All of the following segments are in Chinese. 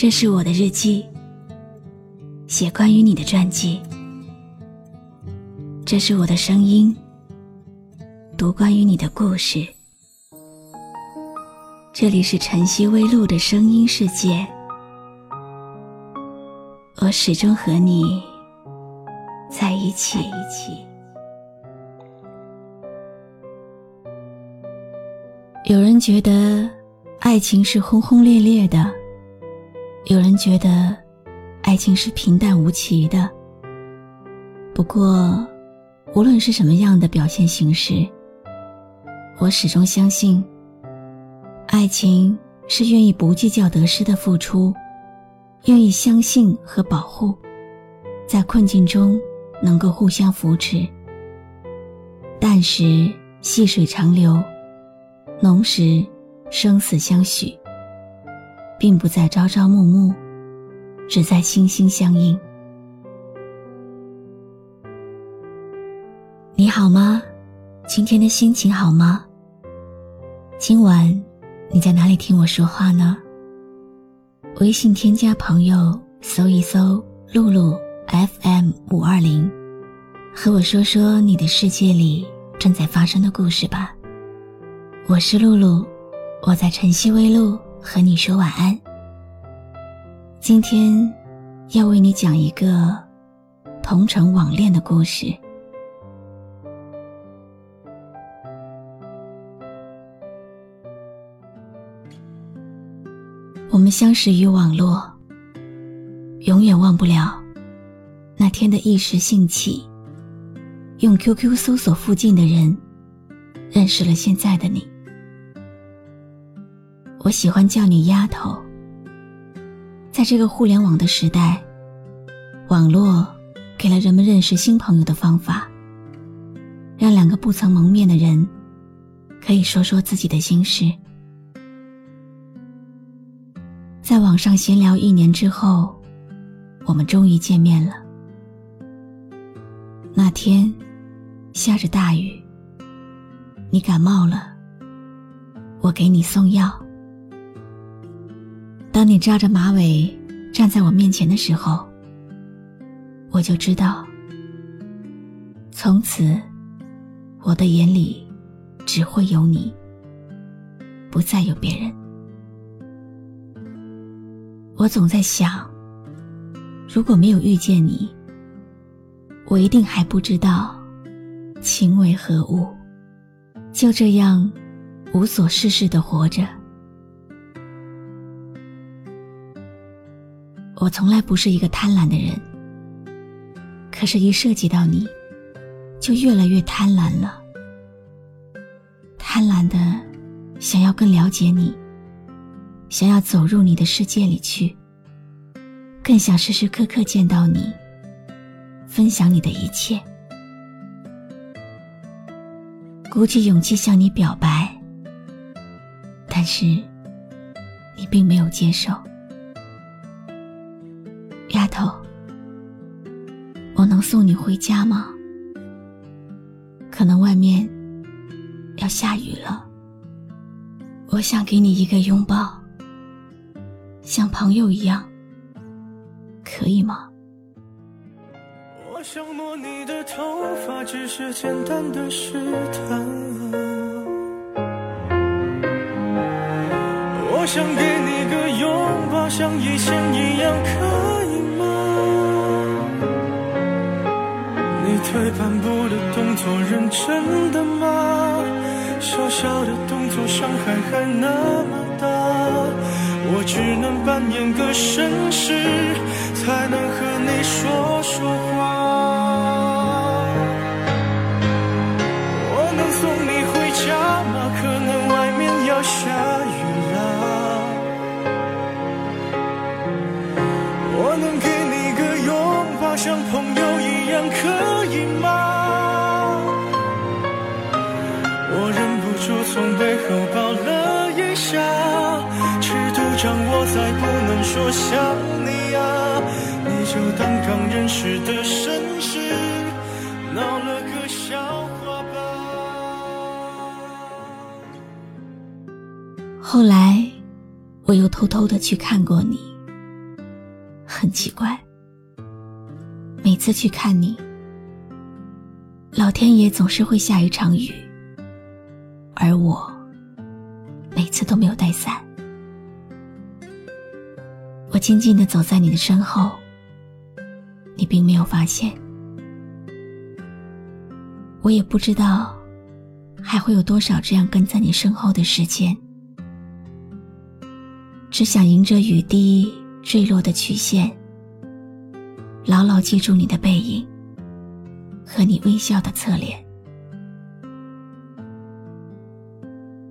这是我的日记，写关于你的传记。这是我的声音，读关于你的故事。这里是晨曦微露的声音世界，我始终和你在一起。有人觉得爱情是轰轰烈烈的，有人觉得爱情是平淡无奇的。不过，无论是什么样的表现形式，我始终相信，爱情是愿意不计较得失的付出，愿意相信和保护，在困境中能够互相扶持。淡时细水长流。浓时，生死相许，并不在朝朝暮暮，只在心心相印。你好吗？今天的心情好吗？今晚你在哪里听我说话呢？微信添加朋友，搜一搜“露露 FM 五二零”，和我说说你的世界里正在发生的故事吧。我是露露，我在晨曦微露和你说晚安。今天要为你讲一个同城网恋的故事。我们相识于网络，永远忘不了那天的一时兴起，用 QQ 搜索附近的人，认识了现在的你。我喜欢叫你丫头。在这个互联网的时代，网络给了人们认识新朋友的方法，让两个不曾谋面的人可以说说自己的心事。在网上闲聊一年之后，我们终于见面了。那天下着大雨，你感冒了，我给你送药。当你扎着马尾站在我面前的时候，我就知道，从此我的眼里只会有你，不再有别人。我总在想，如果没有遇见你，我一定还不知道情为何物，就这样无所事事的活着。我从来不是一个贪婪的人，可是，一涉及到你，就越来越贪婪了。贪婪的想要更了解你，想要走入你的世界里去，更想时时刻刻见到你，分享你的一切。鼓起勇气向你表白，但是你并没有接受。送你回家吗？可能外面要下雨了。我想给你一个拥抱，像朋友一样，可以吗？我想摸你的头发，只是简单的试探。我想给你个拥抱，像以前一样，可退半步的动作，认真的吗？小小的动作，伤害还那么大。我只能扮演个绅士，才能和你说说话。想你啊，你就当刚认识的绅士，闹了个笑话吧。后来，我又偷偷的去看过你，很奇怪，每次去看你，老天爷总是会下一场雨，而我每次都没有带伞。静静的走在你的身后，你并没有发现。我也不知道还会有多少这样跟在你身后的时间，只想迎着雨滴坠落的曲线，牢牢记住你的背影和你微笑的侧脸。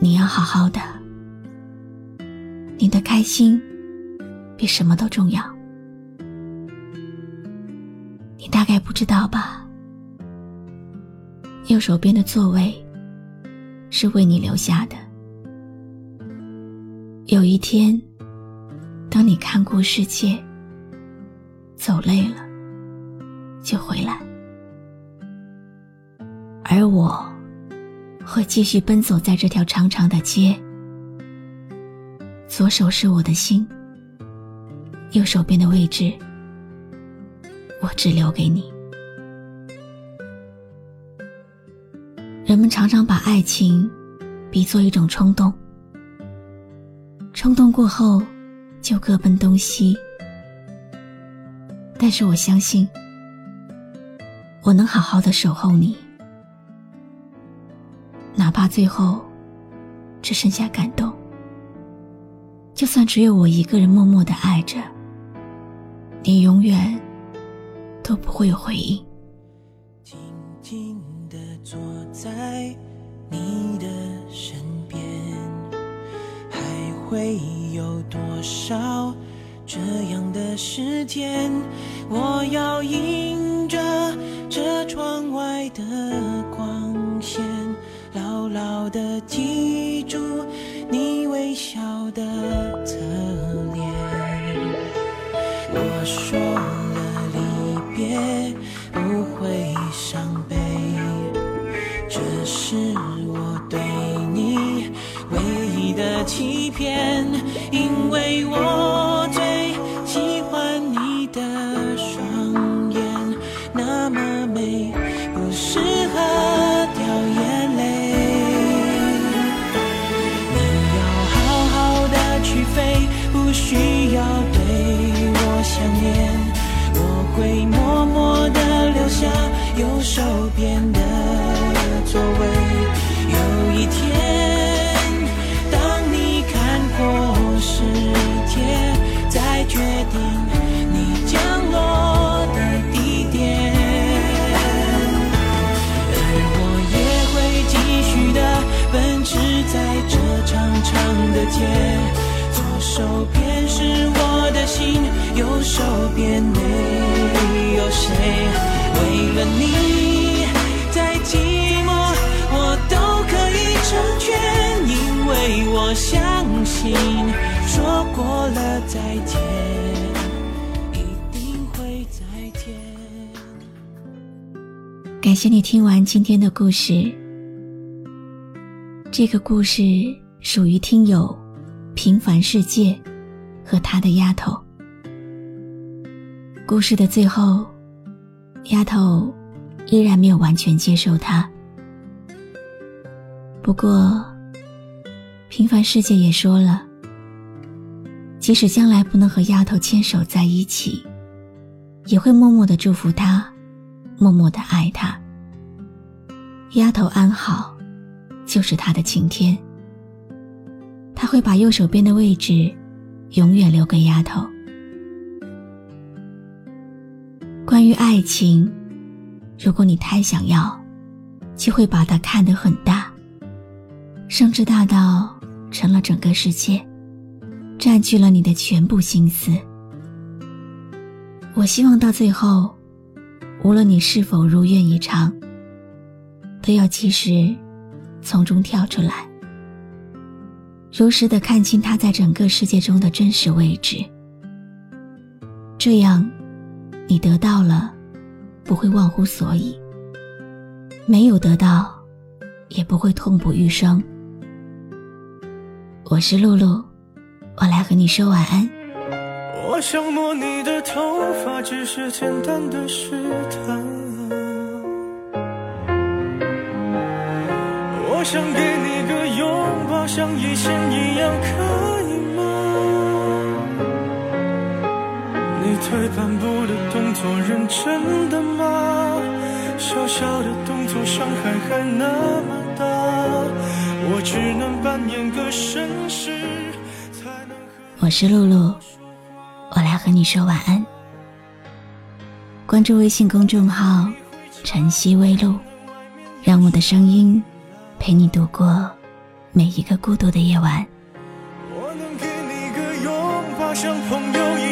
你要好好的，你的开心。比什么都重要。你大概不知道吧？右手边的座位是为你留下的。有一天，当你看过世界，走累了，就回来。而我，会继续奔走在这条长长的街。左手是我的心。右手边的位置，我只留给你。人们常常把爱情比作一种冲动，冲动过后就各奔东西。但是我相信，我能好好的守候你，哪怕最后只剩下感动，就算只有我一个人默默的爱着。你永远都不会有回应。静静的坐在你的身边，还会有多少这样的时间？我要迎着这窗外的光线，牢牢的记住你微笑的侧片，因为我边没有谁。为了你，再寂寞我都可以成全，因为我相信，说过了再见，一定会再见。感谢你听完今天的故事，这个故事属于听友。平凡世界和他的丫头。故事的最后，丫头依然没有完全接受他。不过，平凡世界也说了，即使将来不能和丫头牵手在一起，也会默默的祝福他，默默的爱他。丫头安好，就是他的晴天。他会把右手边的位置永远留给丫头。关于爱情，如果你太想要，就会把它看得很大，甚至大到成了整个世界，占据了你的全部心思。我希望到最后，无论你是否如愿以偿，都要及时从中跳出来。如实的看清他在整个世界中的真实位置，这样，你得到了，不会忘乎所以；没有得到，也不会痛不欲生。我是露露，我来和你说晚安。我想摸你的头发，只是简单的试探。我想给你个拥抱，像以前一样，可退半步的动作，认真的吗？小小的动作，伤害还那么大。我只能扮演个绅士，才能和我是露露，我来和你说晚安。关注微信公众号“晨曦微露”，让我的声音陪你度过每一个孤独的夜晚。我能给你个拥抱，像朋友一